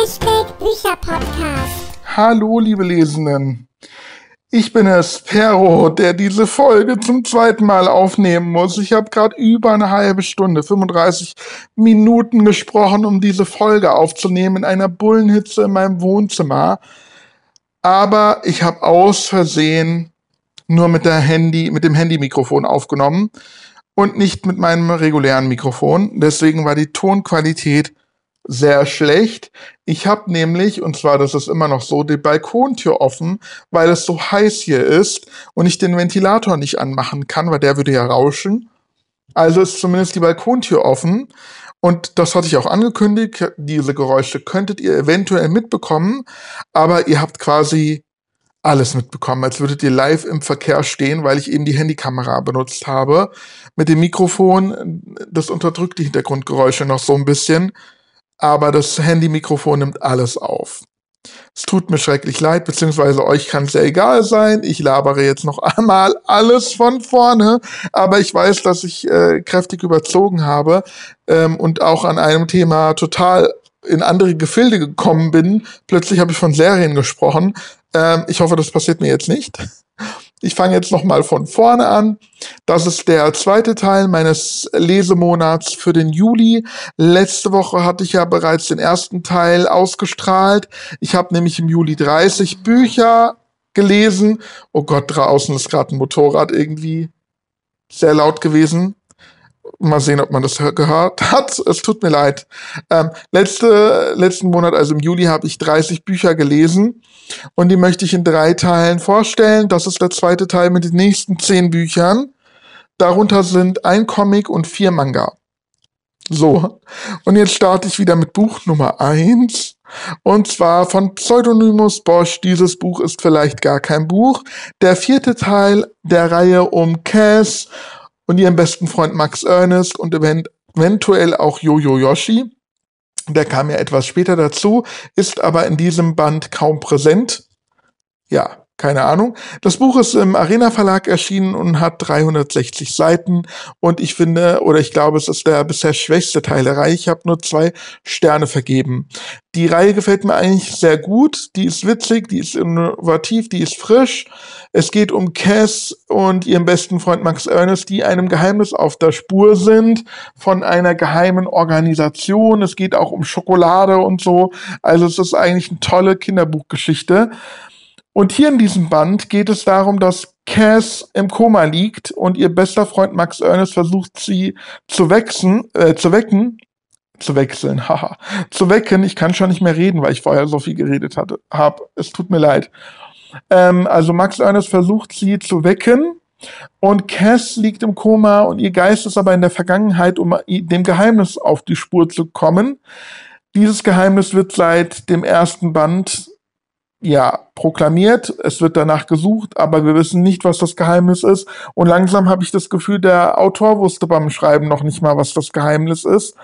Hashtag Bücherpodcast. Hallo, liebe Lesenden. Ich bin es, Pero, der diese Folge zum zweiten Mal aufnehmen muss. Ich habe gerade über eine halbe Stunde, 35 Minuten gesprochen, um diese Folge aufzunehmen in einer Bullenhitze in meinem Wohnzimmer. Aber ich habe aus Versehen nur mit der Handy, mit dem Handymikrofon aufgenommen und nicht mit meinem regulären Mikrofon. Deswegen war die Tonqualität sehr schlecht. Ich habe nämlich, und zwar, das ist immer noch so, die Balkontür offen, weil es so heiß hier ist und ich den Ventilator nicht anmachen kann, weil der würde ja rauschen. Also ist zumindest die Balkontür offen. Und das hatte ich auch angekündigt. Diese Geräusche könntet ihr eventuell mitbekommen, aber ihr habt quasi alles mitbekommen, als würdet ihr live im Verkehr stehen, weil ich eben die Handykamera benutzt habe. Mit dem Mikrofon, das unterdrückt die Hintergrundgeräusche noch so ein bisschen aber das Handy-Mikrofon nimmt alles auf. Es tut mir schrecklich leid, beziehungsweise euch kann es ja egal sein. Ich labere jetzt noch einmal alles von vorne, aber ich weiß, dass ich äh, kräftig überzogen habe ähm, und auch an einem Thema total in andere Gefilde gekommen bin. Plötzlich habe ich von Serien gesprochen. Ähm, ich hoffe, das passiert mir jetzt nicht. Ich fange jetzt nochmal von vorne an. Das ist der zweite Teil meines Lesemonats für den Juli. Letzte Woche hatte ich ja bereits den ersten Teil ausgestrahlt. Ich habe nämlich im Juli 30 Bücher gelesen. Oh Gott, draußen ist gerade ein Motorrad irgendwie sehr laut gewesen. Mal sehen, ob man das gehört hat. Es tut mir leid. Ähm, letzte, letzten Monat, also im Juli, habe ich 30 Bücher gelesen und die möchte ich in drei Teilen vorstellen. Das ist der zweite Teil mit den nächsten zehn Büchern. Darunter sind ein Comic und vier Manga. So, und jetzt starte ich wieder mit Buch Nummer eins Und zwar von Pseudonymus Bosch. Dieses Buch ist vielleicht gar kein Buch. Der vierte Teil der Reihe um Cass und ihren besten Freund Max Ernest und eventuell auch Jojo Yoshi. Der kam ja etwas später dazu, ist aber in diesem Band kaum präsent. Ja, keine Ahnung. Das Buch ist im Arena Verlag erschienen und hat 360 Seiten und ich finde, oder ich glaube, es ist der bisher schwächste Teil der Reihe. Ich habe nur zwei Sterne vergeben. Die Reihe gefällt mir eigentlich sehr gut. Die ist witzig, die ist innovativ, die ist frisch. Es geht um Cass und ihren besten Freund Max Ernest, die einem Geheimnis auf der Spur sind von einer geheimen Organisation. Es geht auch um Schokolade und so. Also es ist eigentlich eine tolle Kinderbuchgeschichte. Und hier in diesem Band geht es darum, dass Cass im Koma liegt und ihr bester Freund Max Ernest versucht, sie zu wechseln, äh, zu wecken, zu wechseln, haha, zu wecken. Ich kann schon nicht mehr reden, weil ich vorher so viel geredet hatte, hab. Es tut mir leid. Ähm, also Max Ernest versucht, sie zu wecken. Und Cass liegt im Koma und ihr Geist ist aber in der Vergangenheit, um dem Geheimnis auf die Spur zu kommen. Dieses Geheimnis wird seit dem ersten Band ja, proklamiert, es wird danach gesucht, aber wir wissen nicht, was das Geheimnis ist. Und langsam habe ich das Gefühl, der Autor wusste beim Schreiben noch nicht mal, was das Geheimnis ist.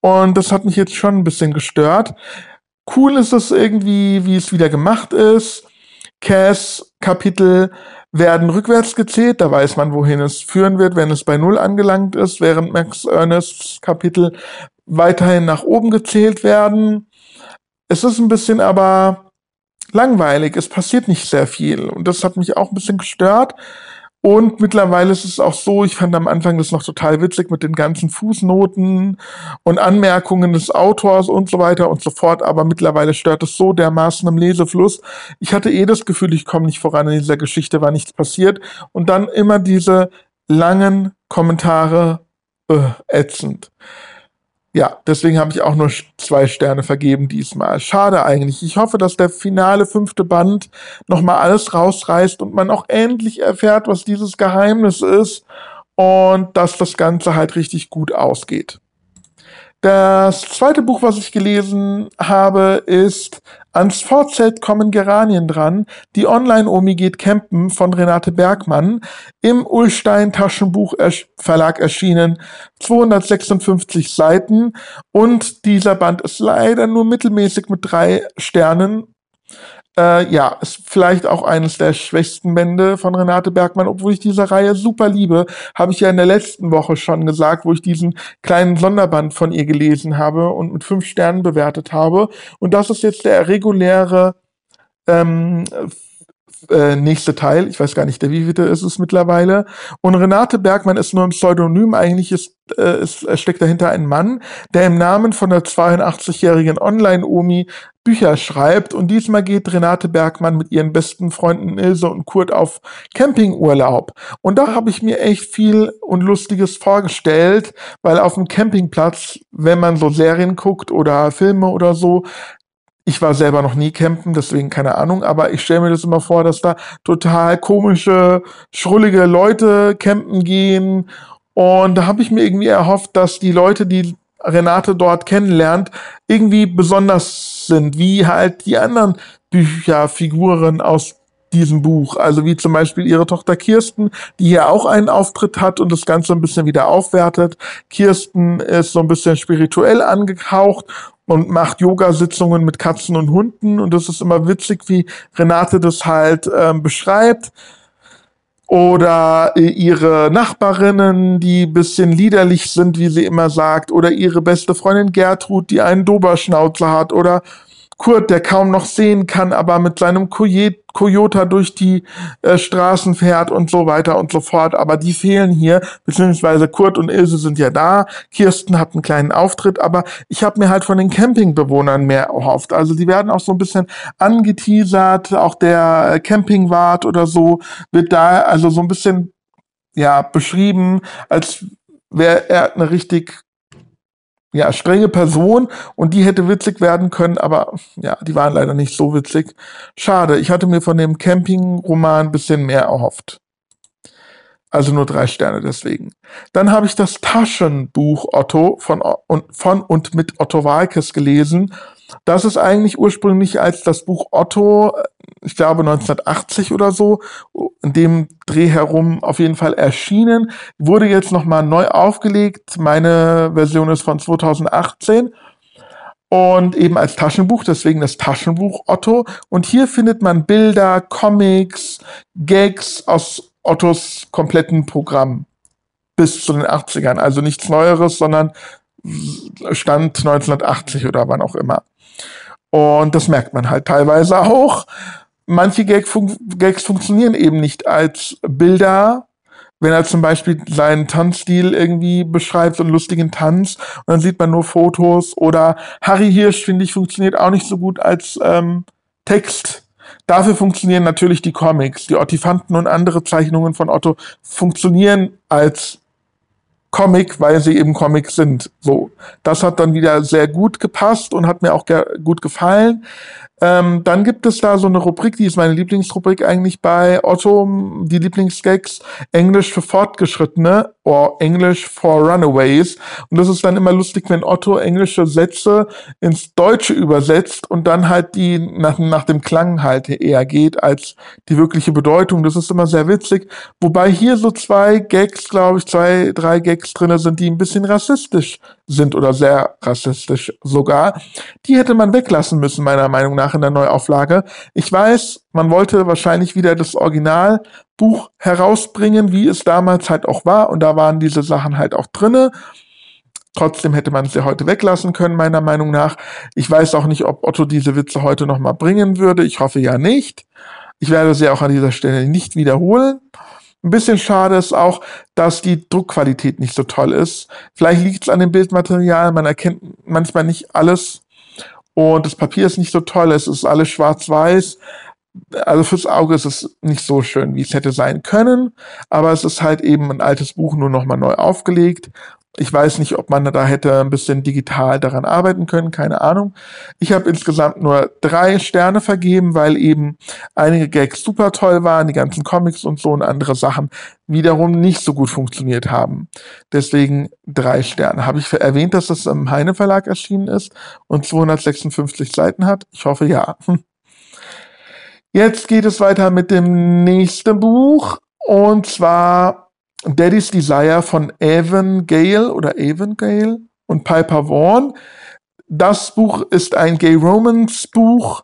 Und das hat mich jetzt schon ein bisschen gestört. Cool ist es irgendwie, wie es wieder gemacht ist. Cass Kapitel werden rückwärts gezählt, da weiß man, wohin es führen wird, wenn es bei Null angelangt ist, während Max Ernsts Kapitel weiterhin nach oben gezählt werden. Es ist ein bisschen aber langweilig. Es passiert nicht sehr viel. Und das hat mich auch ein bisschen gestört. Und mittlerweile ist es auch so, ich fand am Anfang das noch total witzig mit den ganzen Fußnoten und Anmerkungen des Autors und so weiter und so fort, aber mittlerweile stört es so dermaßen im Lesefluss. Ich hatte eh das Gefühl, ich komme nicht voran in dieser Geschichte, war nichts passiert. Und dann immer diese langen Kommentare, äh, ätzend. Ja, deswegen habe ich auch nur zwei Sterne vergeben diesmal. Schade eigentlich. Ich hoffe, dass der finale fünfte Band nochmal alles rausreißt und man auch endlich erfährt, was dieses Geheimnis ist und dass das Ganze halt richtig gut ausgeht. Das zweite Buch, was ich gelesen habe, ist Ans VZ kommen Geranien dran. Die Online-Omi geht campen von Renate Bergmann. Im Ullstein Taschenbuch Verlag erschienen. 256 Seiten. Und dieser Band ist leider nur mittelmäßig mit drei Sternen. Äh, ja, ist vielleicht auch eines der schwächsten Bände von Renate Bergmann, obwohl ich diese Reihe super liebe, habe ich ja in der letzten Woche schon gesagt, wo ich diesen kleinen Sonderband von ihr gelesen habe und mit fünf Sternen bewertet habe. Und das ist jetzt der reguläre ähm, äh, nächste Teil. Ich weiß gar nicht, der wievielte ist es mittlerweile. Und Renate Bergmann ist nur ein Pseudonym. Eigentlich ist, äh, ist, steckt dahinter ein Mann, der im Namen von der 82-jährigen Online-Omi Bücher schreibt. Und diesmal geht Renate Bergmann mit ihren besten Freunden Ilse und Kurt auf Campingurlaub. Und da habe ich mir echt viel und Lustiges vorgestellt, weil auf dem Campingplatz, wenn man so Serien guckt oder Filme oder so, ich war selber noch nie campen, deswegen keine Ahnung, aber ich stelle mir das immer vor, dass da total komische, schrullige Leute campen gehen. Und da habe ich mir irgendwie erhofft, dass die Leute, die Renate dort kennenlernt, irgendwie besonders sind, wie halt die anderen Bücherfiguren aus diesem Buch. Also wie zum Beispiel ihre Tochter Kirsten, die hier auch einen Auftritt hat und das Ganze ein bisschen wieder aufwertet. Kirsten ist so ein bisschen spirituell angehaucht und macht Yoga-Sitzungen mit Katzen und Hunden. Und das ist immer witzig, wie Renate das halt ähm, beschreibt. Oder äh, ihre Nachbarinnen, die bisschen liederlich sind, wie sie immer sagt. Oder ihre beste Freundin Gertrud, die einen Doberschnauzer hat. Oder Kurt, der kaum noch sehen kann, aber mit seinem Toyota durch die äh, Straßen fährt und so weiter und so fort. Aber die fehlen hier, beziehungsweise Kurt und Ilse sind ja da. Kirsten hat einen kleinen Auftritt, aber ich habe mir halt von den Campingbewohnern mehr erhofft. Also die werden auch so ein bisschen angeteasert, auch der Campingwart oder so wird da also so ein bisschen ja beschrieben, als wäre er eine richtig ja, strenge Person und die hätte witzig werden können, aber ja, die waren leider nicht so witzig. Schade, ich hatte mir von dem Camping-Roman bisschen mehr erhofft. Also nur drei Sterne deswegen. Dann habe ich das Taschenbuch Otto von, und, von und mit Otto Walkes gelesen. Das ist eigentlich ursprünglich als das Buch Otto, ich glaube 1980 oder so, in dem Dreh herum auf jeden Fall erschienen, wurde jetzt nochmal neu aufgelegt. Meine Version ist von 2018 und eben als Taschenbuch, deswegen das Taschenbuch Otto. Und hier findet man Bilder, Comics, Gags aus Ottos kompletten Programm bis zu den 80ern. Also nichts Neueres, sondern Stand 1980 oder wann auch immer. Und das merkt man halt teilweise auch. Manche Gag fun Gags funktionieren eben nicht als Bilder, wenn er zum Beispiel seinen Tanzstil irgendwie beschreibt, so einen lustigen Tanz, und dann sieht man nur Fotos. Oder Harry Hirsch, finde ich, funktioniert auch nicht so gut als ähm, Text. Dafür funktionieren natürlich die Comics. Die Ottifanten und andere Zeichnungen von Otto funktionieren als Comic, weil sie eben Comics sind. So, das hat dann wieder sehr gut gepasst und hat mir auch gut gefallen. Ähm, dann gibt es da so eine Rubrik, die ist meine Lieblingsrubrik eigentlich bei Otto, die Lieblingsgags, Englisch für Fortgeschrittene oder English for Runaways. Und das ist dann immer lustig, wenn Otto englische Sätze ins Deutsche übersetzt und dann halt die nach, nach dem Klang halt eher geht als die wirkliche Bedeutung. Das ist immer sehr witzig. Wobei hier so zwei Gags, glaube ich, zwei, drei Gags drinne sind, die ein bisschen rassistisch sind oder sehr rassistisch sogar. Die hätte man weglassen müssen, meiner Meinung nach, in der Neuauflage. Ich weiß, man wollte wahrscheinlich wieder das Originalbuch herausbringen, wie es damals halt auch war. Und da waren diese Sachen halt auch drinne. Trotzdem hätte man sie heute weglassen können, meiner Meinung nach. Ich weiß auch nicht, ob Otto diese Witze heute nochmal bringen würde. Ich hoffe ja nicht. Ich werde sie auch an dieser Stelle nicht wiederholen. Ein bisschen schade ist auch, dass die Druckqualität nicht so toll ist. Vielleicht liegt es an dem Bildmaterial, man erkennt manchmal nicht alles und das Papier ist nicht so toll, es ist alles schwarz-weiß. Also fürs Auge ist es nicht so schön, wie es hätte sein können, aber es ist halt eben ein altes Buch nur nochmal neu aufgelegt ich weiß nicht, ob man da hätte ein bisschen digital daran arbeiten können, keine Ahnung. Ich habe insgesamt nur drei Sterne vergeben, weil eben einige Gags super toll waren, die ganzen Comics und so und andere Sachen wiederum nicht so gut funktioniert haben. Deswegen drei Sterne. Habe ich erwähnt, dass das im Heine Verlag erschienen ist und 256 Seiten hat? Ich hoffe ja. Jetzt geht es weiter mit dem nächsten Buch und zwar Daddy's Desire von Evan Gale oder Evan Gale und Piper Vaughan. Das Buch ist ein Gay Romance Buch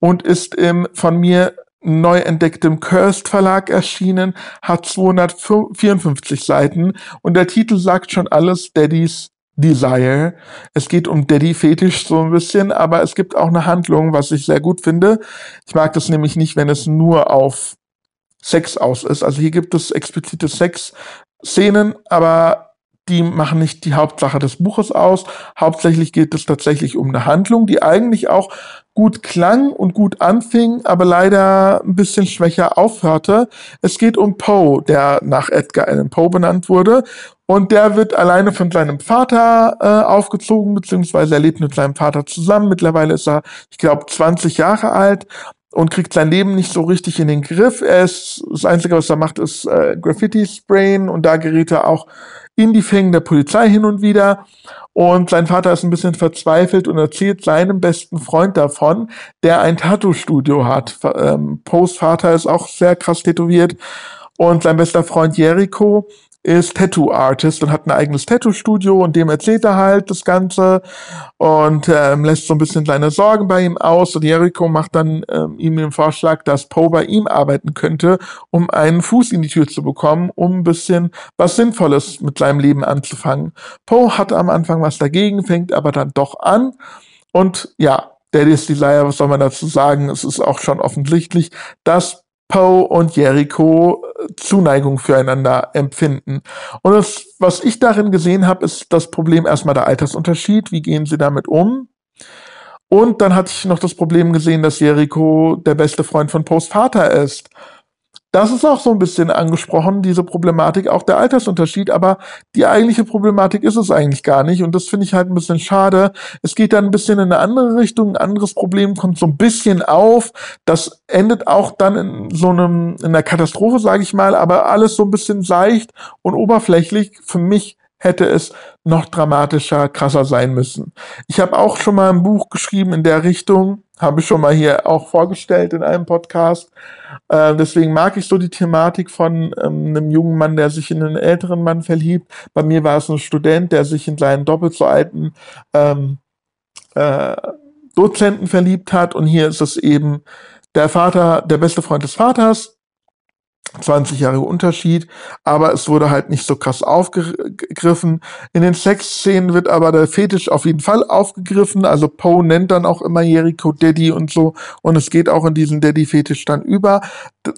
und ist im von mir neu entdecktem Cursed Verlag erschienen, hat 254 Seiten und der Titel sagt schon alles, Daddy's Desire. Es geht um Daddy-Fetisch so ein bisschen, aber es gibt auch eine Handlung, was ich sehr gut finde. Ich mag das nämlich nicht, wenn es nur auf Sex aus ist. Also hier gibt es explizite Sex-Szenen, aber die machen nicht die Hauptsache des Buches aus. Hauptsächlich geht es tatsächlich um eine Handlung, die eigentlich auch gut klang und gut anfing, aber leider ein bisschen schwächer aufhörte. Es geht um Poe, der nach Edgar Allan Poe benannt wurde. Und der wird alleine von seinem Vater äh, aufgezogen, beziehungsweise er lebt mit seinem Vater zusammen. Mittlerweile ist er, ich glaube, 20 Jahre alt und kriegt sein Leben nicht so richtig in den Griff. Er ist, das Einzige, was er macht, ist äh, Graffiti sprayen und da gerät er auch in die Fängen der Polizei hin und wieder. Und sein Vater ist ein bisschen verzweifelt und erzählt seinem besten Freund davon, der ein Tattoo-Studio hat. Ähm, Poes Vater ist auch sehr krass tätowiert. Und sein bester Freund Jericho ist Tattoo-Artist und hat ein eigenes Tattoo-Studio und dem erzählt er halt das Ganze und ähm, lässt so ein bisschen seine Sorgen bei ihm aus und Jericho macht dann ähm, ihm den Vorschlag, dass Poe bei ihm arbeiten könnte, um einen Fuß in die Tür zu bekommen, um ein bisschen was Sinnvolles mit seinem Leben anzufangen. Poe hat am Anfang was dagegen, fängt aber dann doch an und ja, Daddy's Desire, was soll man dazu sagen? Es ist auch schon offensichtlich, dass Poe und Jericho äh, Zuneigung füreinander empfinden. Und das, was ich darin gesehen habe, ist das Problem erstmal der Altersunterschied. Wie gehen sie damit um? Und dann hatte ich noch das Problem gesehen, dass Jericho der beste Freund von Poes Vater ist das ist auch so ein bisschen angesprochen, diese Problematik, auch der Altersunterschied, aber die eigentliche Problematik ist es eigentlich gar nicht und das finde ich halt ein bisschen schade. Es geht dann ein bisschen in eine andere Richtung, ein anderes Problem kommt so ein bisschen auf, das endet auch dann in so einem, in einer Katastrophe, sage ich mal, aber alles so ein bisschen seicht und oberflächlich für mich hätte es noch dramatischer, krasser sein müssen. Ich habe auch schon mal ein Buch geschrieben in der Richtung, habe ich schon mal hier auch vorgestellt in einem Podcast. Äh, deswegen mag ich so die Thematik von ähm, einem jungen Mann, der sich in einen älteren Mann verliebt. Bei mir war es ein Student, der sich in seinen doppelt so alten ähm, äh, Dozenten verliebt hat. Und hier ist es eben der Vater, der beste Freund des Vaters, 20 Jahre Unterschied, aber es wurde halt nicht so krass aufgegriffen. In den Sexszenen wird aber der Fetisch auf jeden Fall aufgegriffen, also Poe nennt dann auch immer Jericho Daddy und so und es geht auch in diesen Daddy-Fetisch dann über,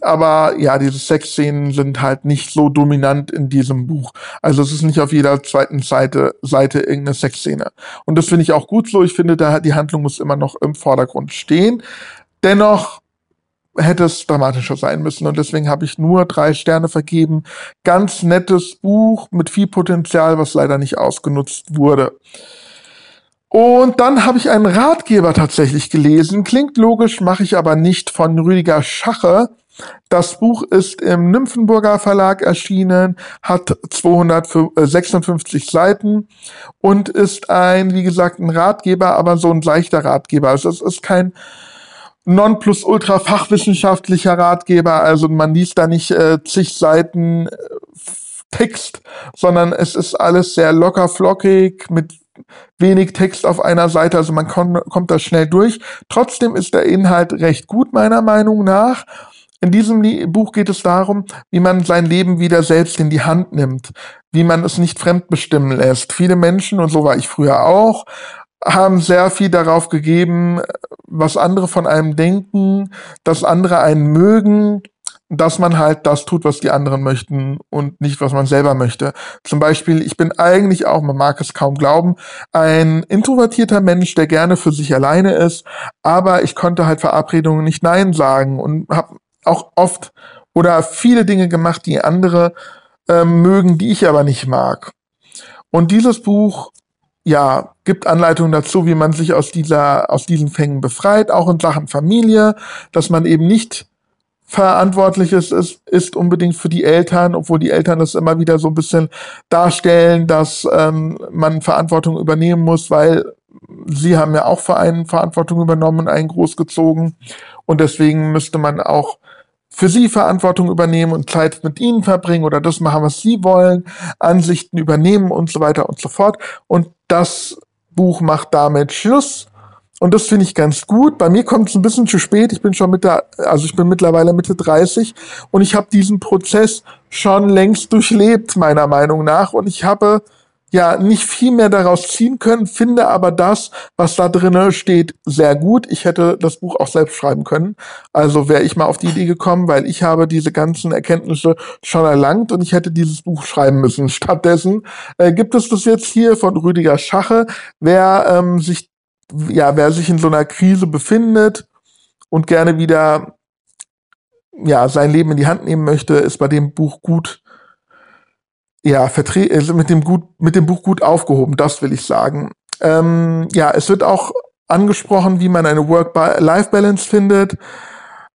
aber ja, diese Sexszenen sind halt nicht so dominant in diesem Buch. Also es ist nicht auf jeder zweiten Seite, Seite irgendeine Sexszene. Und das finde ich auch gut so, ich finde, da die Handlung muss immer noch im Vordergrund stehen. Dennoch hätte es dramatischer sein müssen. Und deswegen habe ich nur drei Sterne vergeben. Ganz nettes Buch mit viel Potenzial, was leider nicht ausgenutzt wurde. Und dann habe ich einen Ratgeber tatsächlich gelesen. Klingt logisch, mache ich aber nicht von Rüdiger Schache. Das Buch ist im Nymphenburger Verlag erschienen, hat 256 Seiten und ist ein, wie gesagt, ein Ratgeber, aber so ein leichter Ratgeber. Also es ist kein Nonplusultra fachwissenschaftlicher Ratgeber. Also man liest da nicht äh, zig Seiten äh, Text, sondern es ist alles sehr locker flockig mit wenig Text auf einer Seite, also man kommt, kommt da schnell durch. Trotzdem ist der Inhalt recht gut, meiner Meinung nach. In diesem Buch geht es darum, wie man sein Leben wieder selbst in die Hand nimmt, wie man es nicht fremdbestimmen lässt. Viele Menschen, und so war ich früher auch, haben sehr viel darauf gegeben, was andere von einem denken, dass andere einen mögen, dass man halt das tut, was die anderen möchten und nicht, was man selber möchte. Zum Beispiel, ich bin eigentlich auch, man mag es kaum glauben, ein introvertierter Mensch, der gerne für sich alleine ist, aber ich konnte halt Verabredungen nicht Nein sagen und habe auch oft oder viele Dinge gemacht, die andere äh, mögen, die ich aber nicht mag. Und dieses Buch ja, gibt Anleitungen dazu, wie man sich aus dieser, aus diesen Fängen befreit, auch in Sachen Familie, dass man eben nicht verantwortlich ist, ist, ist unbedingt für die Eltern, obwohl die Eltern das immer wieder so ein bisschen darstellen, dass ähm, man Verantwortung übernehmen muss, weil sie haben ja auch für einen Verantwortung übernommen und einen großgezogen. Und deswegen müsste man auch für sie Verantwortung übernehmen und Zeit mit ihnen verbringen oder das machen, was sie wollen, Ansichten übernehmen und so weiter und so fort. Und das Buch macht damit Schluss Und das finde ich ganz gut. Bei mir kommt es ein bisschen zu spät. Ich bin schon mit der, also ich bin mittlerweile Mitte 30 und ich habe diesen Prozess schon längst durchlebt, meiner Meinung nach. Und ich habe ja nicht viel mehr daraus ziehen können, finde aber das, was da drinnen steht, sehr gut. Ich hätte das Buch auch selbst schreiben können. Also wäre ich mal auf die Idee gekommen, weil ich habe diese ganzen Erkenntnisse schon erlangt und ich hätte dieses Buch schreiben müssen. Stattdessen äh, gibt es das jetzt hier von Rüdiger Schache. Wer ähm, sich ja, wer sich in so einer Krise befindet und gerne wieder ja, sein Leben in die Hand nehmen möchte, ist bei dem Buch gut ja, also mit dem gut mit dem Buch gut aufgehoben, das will ich sagen. Ähm, ja, es wird auch angesprochen, wie man eine Work-Life-Balance findet.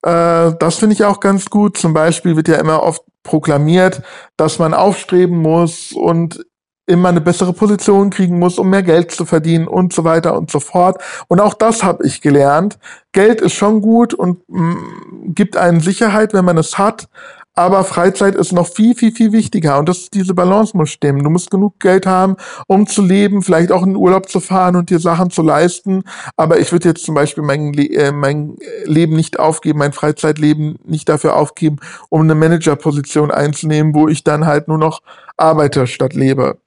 Äh, das finde ich auch ganz gut. Zum Beispiel wird ja immer oft proklamiert, dass man aufstreben muss und immer eine bessere Position kriegen muss, um mehr Geld zu verdienen und so weiter und so fort. Und auch das habe ich gelernt. Geld ist schon gut und mh, mm, gibt einen Sicherheit, wenn man es hat. Aber Freizeit ist noch viel, viel, viel wichtiger. Und das, diese Balance muss stimmen. Du musst genug Geld haben, um zu leben, vielleicht auch in den Urlaub zu fahren und dir Sachen zu leisten. Aber ich würde jetzt zum Beispiel mein, äh, mein Leben nicht aufgeben, mein Freizeitleben nicht dafür aufgeben, um eine Managerposition einzunehmen, wo ich dann halt nur noch arbeite statt lebe.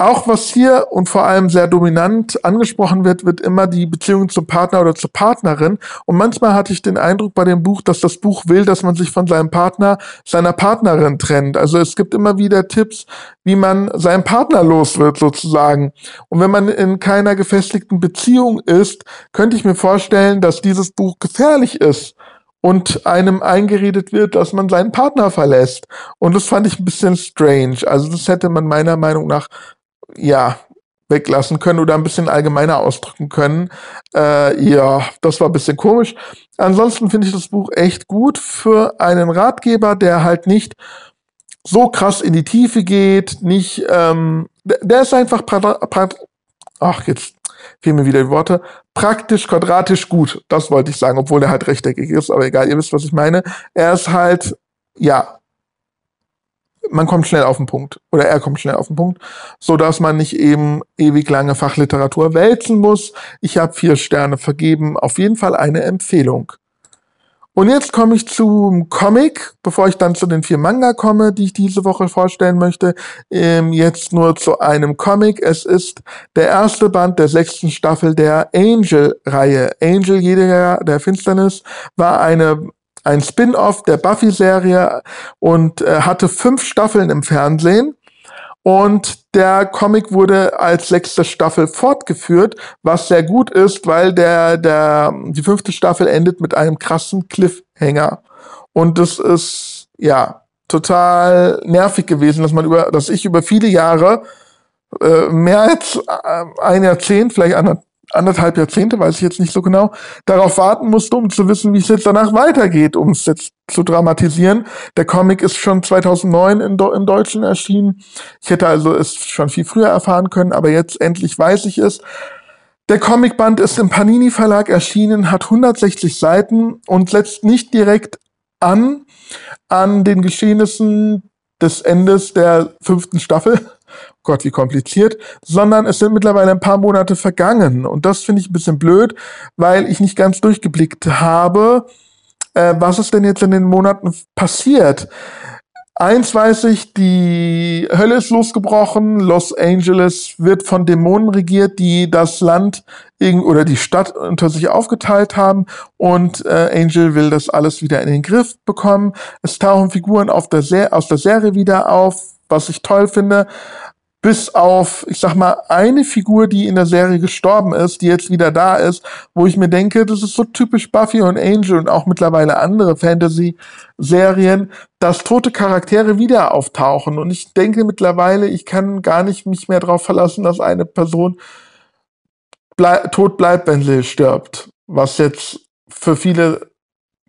Auch was hier und vor allem sehr dominant angesprochen wird, wird immer die Beziehung zum Partner oder zur Partnerin. Und manchmal hatte ich den Eindruck bei dem Buch, dass das Buch will, dass man sich von seinem Partner, seiner Partnerin trennt. Also es gibt immer wieder Tipps, wie man seinen Partner los wird sozusagen. Und wenn man in keiner gefestigten Beziehung ist, könnte ich mir vorstellen, dass dieses Buch gefährlich ist und einem eingeredet wird, dass man seinen Partner verlässt. Und das fand ich ein bisschen strange. Also das hätte man meiner Meinung nach, ja, weglassen können oder ein bisschen allgemeiner ausdrücken können. Äh, ja, das war ein bisschen komisch. Ansonsten finde ich das Buch echt gut für einen Ratgeber, der halt nicht so krass in die Tiefe geht, nicht, ähm, der ist einfach, ach, jetzt fehlen mir wieder die Worte, praktisch quadratisch gut. Das wollte ich sagen, obwohl er halt rechteckig ist, aber egal, ihr wisst, was ich meine. Er ist halt, ja, man kommt schnell auf den Punkt oder er kommt schnell auf den Punkt, so dass man nicht eben ewig lange Fachliteratur wälzen muss. Ich habe vier Sterne vergeben, auf jeden Fall eine Empfehlung. Und jetzt komme ich zum Comic, bevor ich dann zu den vier Manga komme, die ich diese Woche vorstellen möchte. Ähm, jetzt nur zu einem Comic. Es ist der erste Band der sechsten Staffel der Angel-Reihe. Angel, jeder der Finsternis, war eine ein Spin-off der Buffy-Serie und äh, hatte fünf Staffeln im Fernsehen. Und der Comic wurde als sechste Staffel fortgeführt, was sehr gut ist, weil der, der, die fünfte Staffel endet mit einem krassen Cliffhanger. Und das ist, ja, total nervig gewesen, dass man über, dass ich über viele Jahre, äh, mehr als äh, ein Jahrzehnt, vielleicht anderthalb anderthalb Jahrzehnte, weiß ich jetzt nicht so genau, darauf warten musste, um zu wissen, wie es jetzt danach weitergeht, um es jetzt zu dramatisieren. Der Comic ist schon 2009 in, im Deutschen erschienen. Ich hätte also es schon viel früher erfahren können, aber jetzt endlich weiß ich es. Der Comicband ist im Panini Verlag erschienen, hat 160 Seiten und setzt nicht direkt an an den Geschehnissen des Endes der fünften Staffel, Gott, wie kompliziert, sondern es sind mittlerweile ein paar Monate vergangen. Und das finde ich ein bisschen blöd, weil ich nicht ganz durchgeblickt habe, äh, was ist denn jetzt in den Monaten passiert. Eins weiß ich, die Hölle ist losgebrochen, Los Angeles wird von Dämonen regiert, die das Land oder die Stadt unter sich aufgeteilt haben und äh, Angel will das alles wieder in den Griff bekommen. Es tauchen Figuren der aus der Serie wieder auf, was ich toll finde bis auf, ich sag mal, eine Figur, die in der Serie gestorben ist, die jetzt wieder da ist, wo ich mir denke, das ist so typisch Buffy und Angel und auch mittlerweile andere Fantasy-Serien, dass tote Charaktere wieder auftauchen. Und ich denke mittlerweile, ich kann gar nicht mich mehr darauf verlassen, dass eine Person blei tot bleibt, wenn sie stirbt. Was jetzt für viele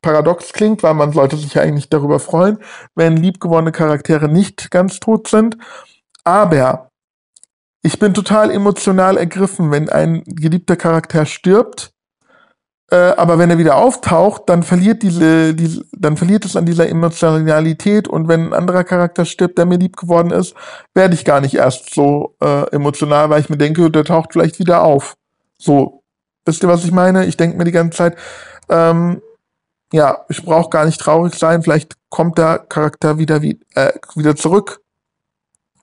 paradox klingt, weil man sollte sich eigentlich darüber freuen, wenn liebgewonnene Charaktere nicht ganz tot sind. Aber ich bin total emotional ergriffen, wenn ein geliebter Charakter stirbt. Äh, aber wenn er wieder auftaucht, dann verliert diese, diese, dann verliert es an dieser Emotionalität. Und wenn ein anderer Charakter stirbt, der mir lieb geworden ist, werde ich gar nicht erst so äh, emotional, weil ich mir denke, der taucht vielleicht wieder auf. So Wisst ihr, was ich meine? Ich denke mir die ganze Zeit, ähm, ja, ich brauche gar nicht traurig sein, vielleicht kommt der Charakter wieder, wie, äh, wieder zurück.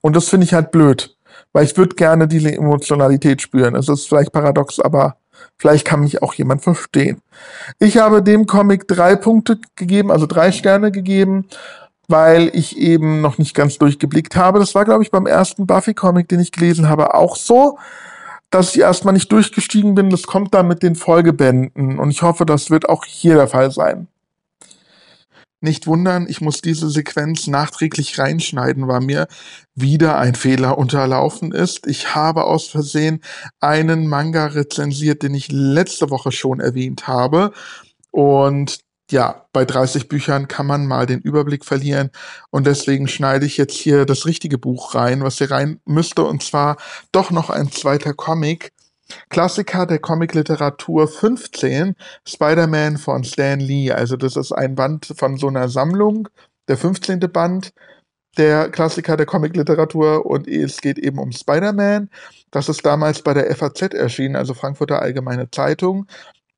Und das finde ich halt blöd, weil ich würde gerne diese Emotionalität spüren. Es ist vielleicht paradox, aber vielleicht kann mich auch jemand verstehen. Ich habe dem Comic drei Punkte gegeben, also drei Sterne gegeben, weil ich eben noch nicht ganz durchgeblickt habe. Das war, glaube ich, beim ersten Buffy-Comic, den ich gelesen habe, auch so dass ich erstmal nicht durchgestiegen bin. Das kommt dann mit den Folgebänden und ich hoffe, das wird auch hier der Fall sein. Nicht wundern, ich muss diese Sequenz nachträglich reinschneiden, weil mir wieder ein Fehler unterlaufen ist. Ich habe aus Versehen einen Manga rezensiert, den ich letzte Woche schon erwähnt habe. Und ja, bei 30 Büchern kann man mal den Überblick verlieren und deswegen schneide ich jetzt hier das richtige Buch rein, was hier rein müsste und zwar doch noch ein zweiter Comic. Klassiker der Comicliteratur 15, Spider-Man von Stan Lee. Also das ist ein Band von so einer Sammlung, der 15. Band der Klassiker der Comicliteratur und es geht eben um Spider-Man. Das ist damals bei der FAZ erschienen, also Frankfurter Allgemeine Zeitung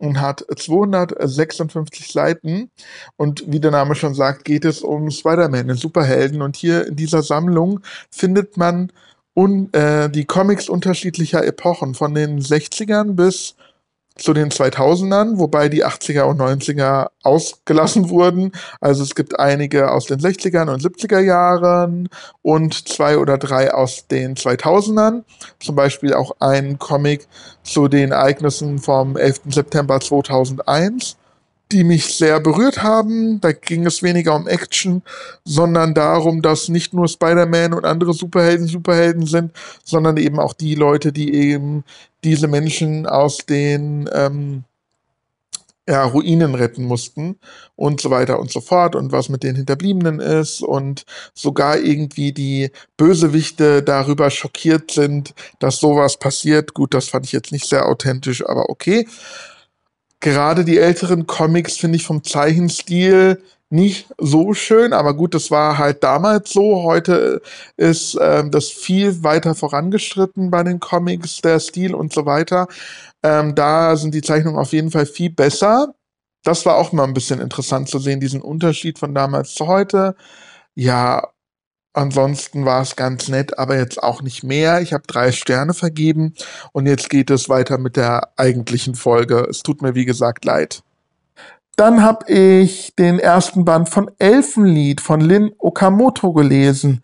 und hat 256 Seiten. Und wie der Name schon sagt, geht es um Spider-Man, den Superhelden. Und hier in dieser Sammlung findet man un, äh, die Comics unterschiedlicher Epochen, von den 60ern bis zu den 2000ern, wobei die 80er und 90er ausgelassen wurden. Also es gibt einige aus den 60ern und 70er Jahren und zwei oder drei aus den 2000ern. Zum Beispiel auch ein Comic zu den Ereignissen vom 11. September 2001 die mich sehr berührt haben. Da ging es weniger um Action, sondern darum, dass nicht nur Spider-Man und andere Superhelden Superhelden sind, sondern eben auch die Leute, die eben diese Menschen aus den ähm, ja, Ruinen retten mussten und so weiter und so fort und was mit den Hinterbliebenen ist und sogar irgendwie die Bösewichte darüber schockiert sind, dass sowas passiert. Gut, das fand ich jetzt nicht sehr authentisch, aber okay gerade die älteren Comics finde ich vom Zeichenstil nicht so schön, aber gut, das war halt damals so. Heute ist ähm, das viel weiter vorangeschritten bei den Comics, der Stil und so weiter. Ähm, da sind die Zeichnungen auf jeden Fall viel besser. Das war auch mal ein bisschen interessant zu sehen, diesen Unterschied von damals zu heute. Ja, Ansonsten war es ganz nett, aber jetzt auch nicht mehr. Ich habe drei Sterne vergeben und jetzt geht es weiter mit der eigentlichen Folge. Es tut mir wie gesagt leid. Dann habe ich den ersten Band von Elfenlied von Lin Okamoto gelesen.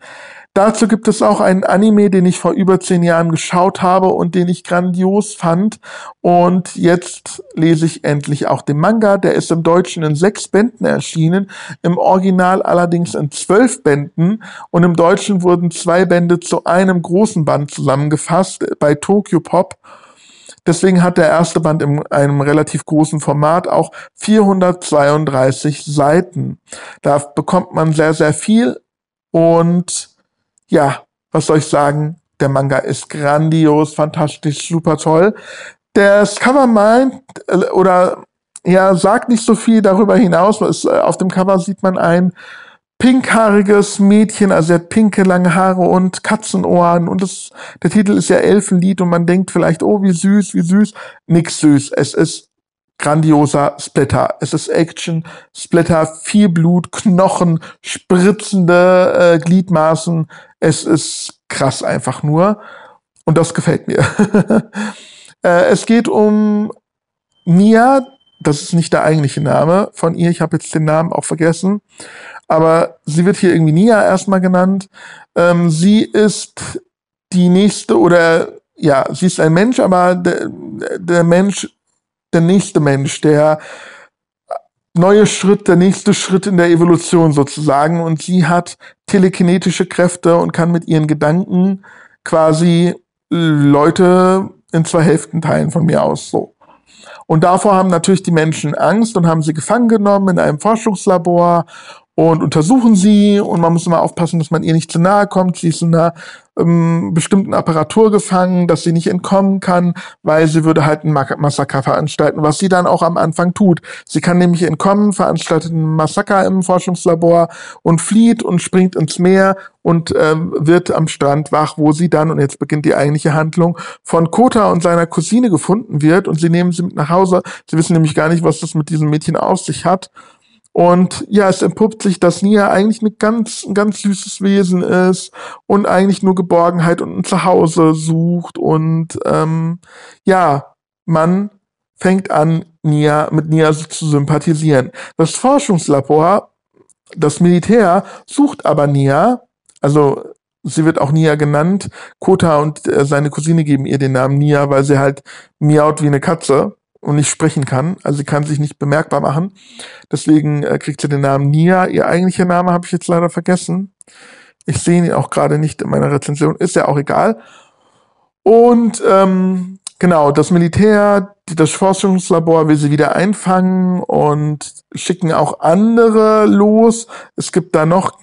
Dazu gibt es auch einen Anime, den ich vor über zehn Jahren geschaut habe und den ich grandios fand. Und jetzt lese ich endlich auch den Manga. Der ist im Deutschen in sechs Bänden erschienen, im Original allerdings in zwölf Bänden. Und im Deutschen wurden zwei Bände zu einem großen Band zusammengefasst bei Tokyo Pop. Deswegen hat der erste Band in einem relativ großen Format auch 432 Seiten. Da bekommt man sehr, sehr viel und ja, was soll ich sagen? Der Manga ist grandios, fantastisch, super toll. Das Cover meint, äh, oder ja, sagt nicht so viel darüber hinaus. Es, äh, auf dem Cover sieht man ein pinkhaariges Mädchen, also er hat pinke lange Haare und Katzenohren und das, der Titel ist ja Elfenlied und man denkt vielleicht, oh, wie süß, wie süß. Nix süß. Es ist grandioser Splitter. Es ist Action, Splitter, viel Blut, Knochen, spritzende äh, Gliedmaßen. Es ist krass einfach nur. Und das gefällt mir. äh, es geht um Mia. Das ist nicht der eigentliche Name von ihr. Ich habe jetzt den Namen auch vergessen. Aber sie wird hier irgendwie Nia erstmal genannt. Ähm, sie ist die nächste oder ja, sie ist ein Mensch, aber der, der Mensch der nächste Mensch, der neue Schritt, der nächste Schritt in der Evolution sozusagen. Und sie hat telekinetische Kräfte und kann mit ihren Gedanken quasi Leute in zwei Hälften teilen von mir aus so. Und davor haben natürlich die Menschen Angst und haben sie gefangen genommen in einem Forschungslabor und untersuchen sie und man muss immer aufpassen, dass man ihr nicht zu nahe kommt. Sie ist in einer ähm, bestimmten Apparatur gefangen, dass sie nicht entkommen kann, weil sie würde halt ein Massaker veranstalten, was sie dann auch am Anfang tut. Sie kann nämlich entkommen, veranstaltet ein Massaker im Forschungslabor und flieht und springt ins Meer und ähm, wird am Strand wach, wo sie dann, und jetzt beginnt die eigentliche Handlung, von Kota und seiner Cousine gefunden wird und sie nehmen sie mit nach Hause. Sie wissen nämlich gar nicht, was das mit diesem Mädchen auf sich hat. Und ja, es entpuppt sich, dass Nia eigentlich ein ganz, ein ganz süßes Wesen ist und eigentlich nur Geborgenheit und ein Zuhause sucht. Und ähm, ja, man fängt an, Nia, mit Nia zu sympathisieren. Das Forschungslabor, das Militär, sucht aber Nia, also sie wird auch Nia genannt. Kota und äh, seine Cousine geben ihr den Namen Nia, weil sie halt miaut wie eine Katze und nicht sprechen kann. Also sie kann sich nicht bemerkbar machen. Deswegen äh, kriegt sie den Namen Nia. Ihr eigentlicher Name habe ich jetzt leider vergessen. Ich sehe ihn auch gerade nicht in meiner Rezension. Ist ja auch egal. Und ähm, genau, das Militär, das Forschungslabor will sie wieder einfangen und schicken auch andere los. Es gibt da noch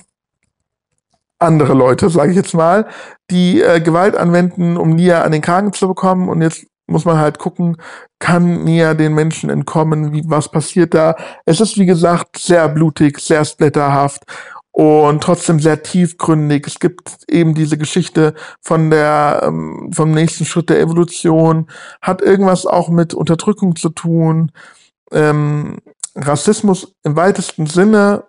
andere Leute, sage ich jetzt mal, die äh, Gewalt anwenden, um Nia an den Kragen zu bekommen. Und jetzt muss man halt gucken, kann Nia den Menschen entkommen, wie, was passiert da. Es ist, wie gesagt, sehr blutig, sehr splatterhaft und trotzdem sehr tiefgründig. Es gibt eben diese Geschichte von der, ähm, vom nächsten Schritt der Evolution, hat irgendwas auch mit Unterdrückung zu tun, ähm, Rassismus im weitesten Sinne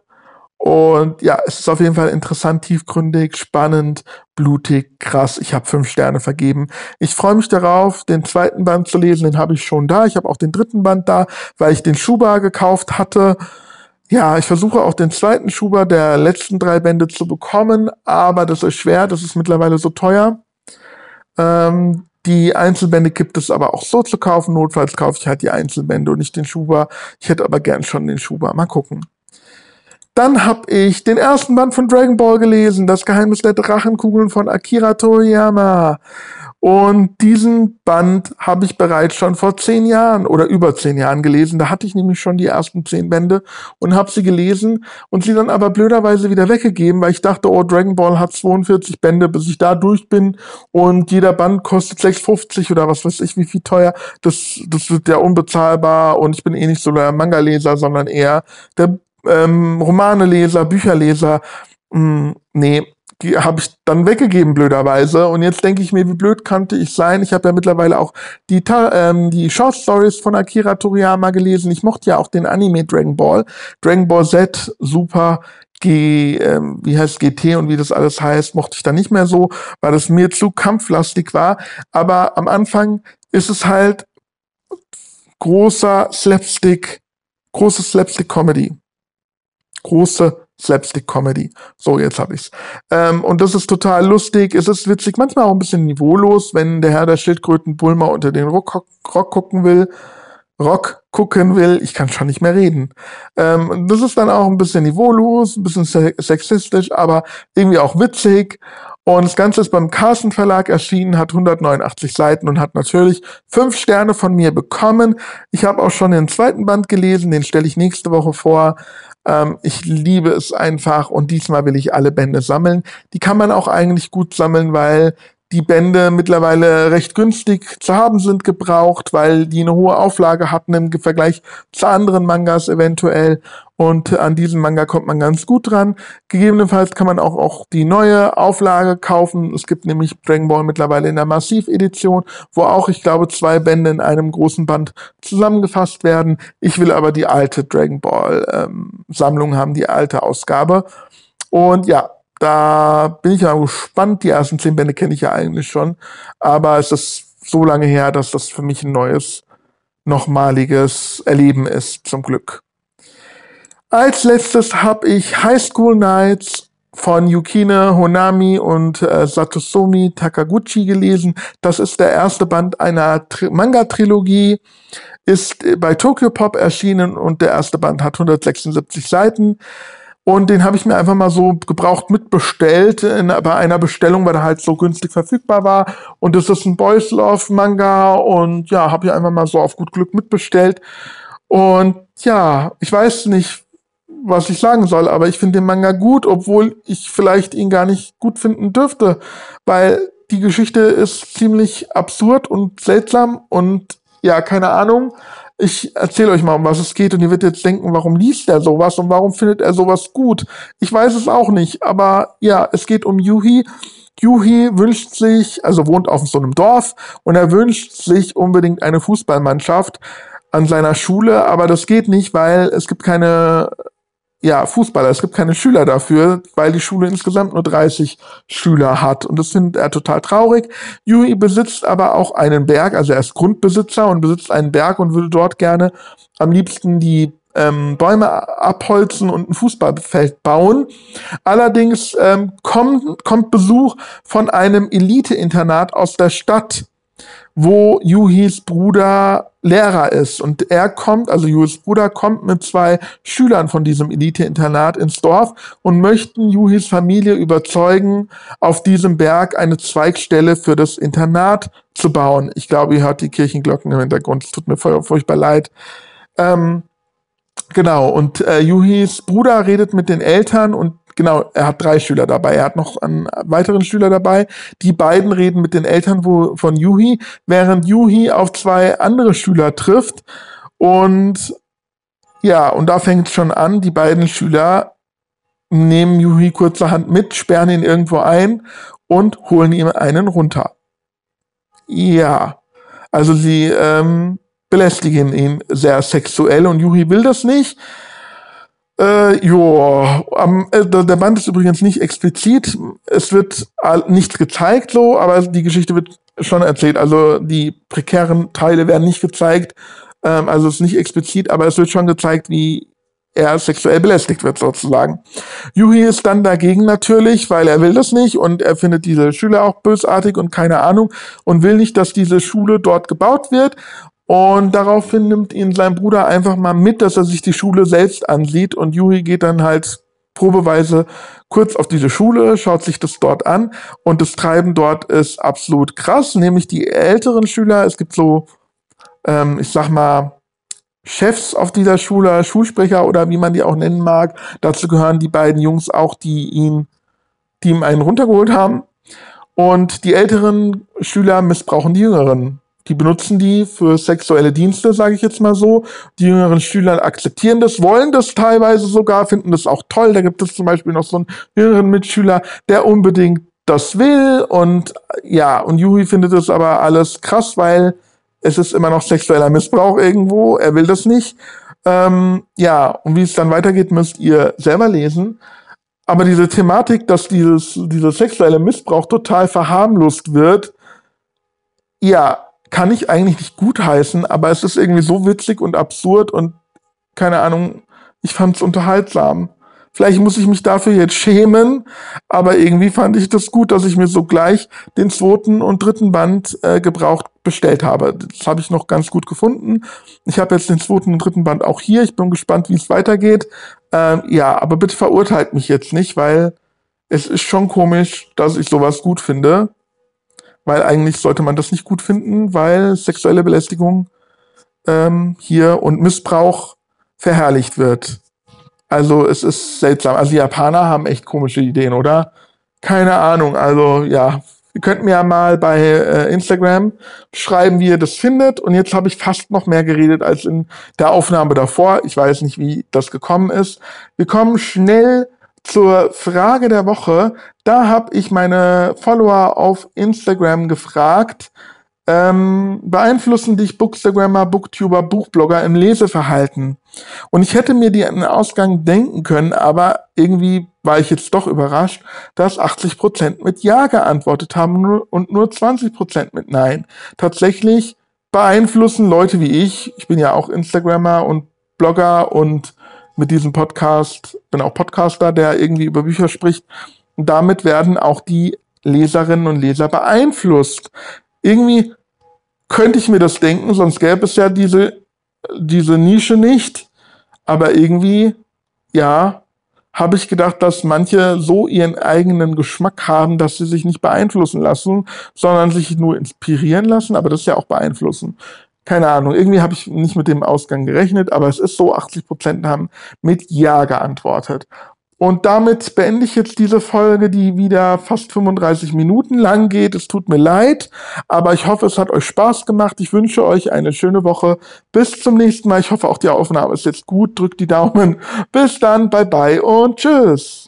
und ja, es ist auf jeden Fall interessant, tiefgründig, spannend, blutig, krass. Ich habe fünf Sterne vergeben. Ich freue mich darauf, den zweiten Band zu lesen. Den habe ich schon da. Ich habe auch den dritten Band da, weil ich den Schuber gekauft hatte. Ja, ich versuche auch den zweiten Schuber der letzten drei Bände zu bekommen, aber das ist schwer. Das ist mittlerweile so teuer. Ähm, die Einzelbände gibt es aber auch so zu kaufen. Notfalls kaufe ich halt die Einzelbände und nicht den Schuber. Ich hätte aber gern schon den Schuber. Mal gucken. Dann habe ich den ersten Band von Dragon Ball gelesen, Das Geheimnis der Drachenkugeln von Akira Toriyama. Und diesen Band habe ich bereits schon vor zehn Jahren oder über zehn Jahren gelesen. Da hatte ich nämlich schon die ersten zehn Bände und habe sie gelesen und sie dann aber blöderweise wieder weggegeben, weil ich dachte, oh, Dragon Ball hat 42 Bände, bis ich da durch bin und jeder Band kostet 6,50 oder was weiß ich, wie viel teuer. Das, das wird ja unbezahlbar und ich bin eh nicht so der Manga-Leser, sondern eher der ähm, Romaneleser, Bücherleser, mh, hm, nee, die habe ich dann weggegeben, blöderweise. Und jetzt denke ich mir, wie blöd könnte ich sein? Ich habe ja mittlerweile auch die, ähm, die Short Stories von Akira Toriyama gelesen. Ich mochte ja auch den Anime Dragon Ball. Dragon Ball Z, super. G, ähm, wie heißt GT und wie das alles heißt, mochte ich dann nicht mehr so, weil es mir zu kampflastig war. Aber am Anfang ist es halt großer Slapstick, große Slapstick-Comedy große Slapstick-Comedy. So, jetzt hab ich's. Ähm, und das ist total lustig. Es ist witzig, manchmal auch ein bisschen niveaulos, wenn der Herr der Schildkröten Bulma unter den Rock, Rock gucken will. Rock gucken will, ich kann schon nicht mehr reden. Ähm, das ist dann auch ein bisschen niveaulos, ein bisschen sexistisch, aber irgendwie auch witzig. Und das Ganze ist beim Carsten Verlag erschienen, hat 189 Seiten und hat natürlich fünf Sterne von mir bekommen. Ich habe auch schon den zweiten Band gelesen, den stelle ich nächste Woche vor. Ähm, ich liebe es einfach und diesmal will ich alle Bände sammeln. Die kann man auch eigentlich gut sammeln, weil die Bände mittlerweile recht günstig zu haben sind gebraucht, weil die eine hohe Auflage hatten im Vergleich zu anderen Mangas eventuell. Und an diesem Manga kommt man ganz gut dran. Gegebenenfalls kann man auch, auch die neue Auflage kaufen. Es gibt nämlich Dragon Ball mittlerweile in der Massiv-Edition, wo auch, ich glaube, zwei Bände in einem großen Band zusammengefasst werden. Ich will aber die alte Dragon Ball ähm, haben, die alte Ausgabe. Und ja, da bin ich ja gespannt. Die ersten zehn Bände kenne ich ja eigentlich schon. Aber es ist so lange her, dass das für mich ein neues, nochmaliges Erleben ist, zum Glück. Als letztes habe ich High School Nights von Yukine Honami und äh, Satosomi Takaguchi gelesen. Das ist der erste Band einer Tri Manga-Trilogie, ist bei Tokyo Pop erschienen und der erste Band hat 176 Seiten. Und den habe ich mir einfach mal so gebraucht mitbestellt in, bei einer Bestellung, weil er halt so günstig verfügbar war. Und das ist ein Boys Love Manga und ja, habe ich einfach mal so auf gut Glück mitbestellt. Und ja, ich weiß nicht, was ich sagen soll, aber ich finde den Manga gut, obwohl ich vielleicht ihn gar nicht gut finden dürfte, weil die Geschichte ist ziemlich absurd und seltsam und ja, keine Ahnung. Ich erzähle euch mal, um was es geht und ihr werdet jetzt denken, warum liest er sowas und warum findet er sowas gut? Ich weiß es auch nicht, aber ja, es geht um Yuhi. Yuhi wünscht sich, also wohnt auf so einem Dorf und er wünscht sich unbedingt eine Fußballmannschaft an seiner Schule, aber das geht nicht, weil es gibt keine ja, Fußballer. Es gibt keine Schüler dafür, weil die Schule insgesamt nur 30 Schüler hat. Und das findet er total traurig. Yui besitzt aber auch einen Berg, also er ist Grundbesitzer und besitzt einen Berg und würde dort gerne am liebsten die ähm, Bäume abholzen und ein Fußballfeld bauen. Allerdings ähm, kommt, kommt Besuch von einem Elite-Internat aus der Stadt wo Yuhis Bruder Lehrer ist. Und er kommt, also Yuhis Bruder kommt mit zwei Schülern von diesem Elite-Internat ins Dorf und möchten Yuhis Familie überzeugen, auf diesem Berg eine Zweigstelle für das Internat zu bauen. Ich glaube, ihr hört die Kirchenglocken im Hintergrund. Es tut mir furchtbar leid. Ähm, genau, und äh, Yuhis Bruder redet mit den Eltern und genau, er hat drei Schüler dabei. Er hat noch einen weiteren Schüler dabei. Die beiden reden mit den Eltern wo, von Yuhi, während Yuhi auf zwei andere Schüler trifft. Und ja, und da fängt es schon an. Die beiden Schüler nehmen Yuhi kurzerhand mit, sperren ihn irgendwo ein und holen ihm einen runter. Ja, also sie ähm, belästigen ihn sehr sexuell und Yuhi will das nicht. Äh, jo, am, äh, der Band ist übrigens nicht explizit. Es wird nichts gezeigt, so, aber die Geschichte wird schon erzählt. Also die prekären Teile werden nicht gezeigt. Ähm, also es ist nicht explizit, aber es wird schon gezeigt, wie er sexuell belästigt wird, sozusagen. Yuhi ist dann dagegen natürlich, weil er will das nicht und er findet diese Schüler auch bösartig und keine Ahnung und will nicht, dass diese Schule dort gebaut wird. Und daraufhin nimmt ihn sein Bruder einfach mal mit, dass er sich die Schule selbst ansieht. Und Yui geht dann halt probeweise kurz auf diese Schule, schaut sich das dort an. Und das Treiben dort ist absolut krass, nämlich die älteren Schüler. Es gibt so, ähm, ich sag mal, Chefs auf dieser Schule, Schulsprecher oder wie man die auch nennen mag. Dazu gehören die beiden Jungs auch, die ihn, die ihm einen runtergeholt haben. Und die älteren Schüler missbrauchen die jüngeren die benutzen die für sexuelle Dienste, sage ich jetzt mal so. Die jüngeren Schüler akzeptieren das, wollen das teilweise sogar, finden das auch toll. Da gibt es zum Beispiel noch so einen jüngeren Mitschüler, der unbedingt das will. Und ja, und Yui findet das aber alles krass, weil es ist immer noch sexueller Missbrauch irgendwo. Er will das nicht. Ähm, ja, und wie es dann weitergeht, müsst ihr selber lesen. Aber diese Thematik, dass dieses, dieser sexuelle Missbrauch total verharmlost wird, ja, kann ich eigentlich nicht gutheißen, aber es ist irgendwie so witzig und absurd und keine Ahnung, ich fand es unterhaltsam. Vielleicht muss ich mich dafür jetzt schämen, aber irgendwie fand ich das gut, dass ich mir sogleich den zweiten und dritten Band äh, gebraucht bestellt habe. Das habe ich noch ganz gut gefunden. Ich habe jetzt den zweiten und dritten Band auch hier. Ich bin gespannt, wie es weitergeht. Ähm, ja, aber bitte verurteilt mich jetzt nicht, weil es ist schon komisch, dass ich sowas gut finde weil eigentlich sollte man das nicht gut finden, weil sexuelle Belästigung ähm, hier und Missbrauch verherrlicht wird. Also es ist seltsam. Also die Japaner haben echt komische Ideen, oder? Keine Ahnung. Also ja, ihr könnt mir ja mal bei äh, Instagram schreiben, wie ihr das findet. Und jetzt habe ich fast noch mehr geredet als in der Aufnahme davor. Ich weiß nicht, wie das gekommen ist. Wir kommen schnell zur Frage der Woche. Da habe ich meine Follower auf Instagram gefragt, ähm, beeinflussen dich Bookstagrammer, Booktuber, Buchblogger im Leseverhalten? Und ich hätte mir den Ausgang denken können, aber irgendwie war ich jetzt doch überrascht, dass 80% mit Ja geantwortet haben und nur 20% mit Nein. Tatsächlich beeinflussen Leute wie ich, ich bin ja auch Instagrammer und Blogger und mit diesem Podcast, bin auch Podcaster, der irgendwie über Bücher spricht. Und damit werden auch die Leserinnen und Leser beeinflusst. Irgendwie könnte ich mir das denken, sonst gäbe es ja diese, diese Nische nicht. Aber irgendwie, ja, habe ich gedacht, dass manche so ihren eigenen Geschmack haben, dass sie sich nicht beeinflussen lassen, sondern sich nur inspirieren lassen, aber das ist ja auch beeinflussen. Keine Ahnung, irgendwie habe ich nicht mit dem Ausgang gerechnet, aber es ist so, 80 Prozent haben mit Ja geantwortet. Und damit beende ich jetzt diese Folge, die wieder fast 35 Minuten lang geht. Es tut mir leid, aber ich hoffe, es hat euch Spaß gemacht. Ich wünsche euch eine schöne Woche. Bis zum nächsten Mal. Ich hoffe, auch die Aufnahme ist jetzt gut. Drückt die Daumen. Bis dann. Bye bye und tschüss.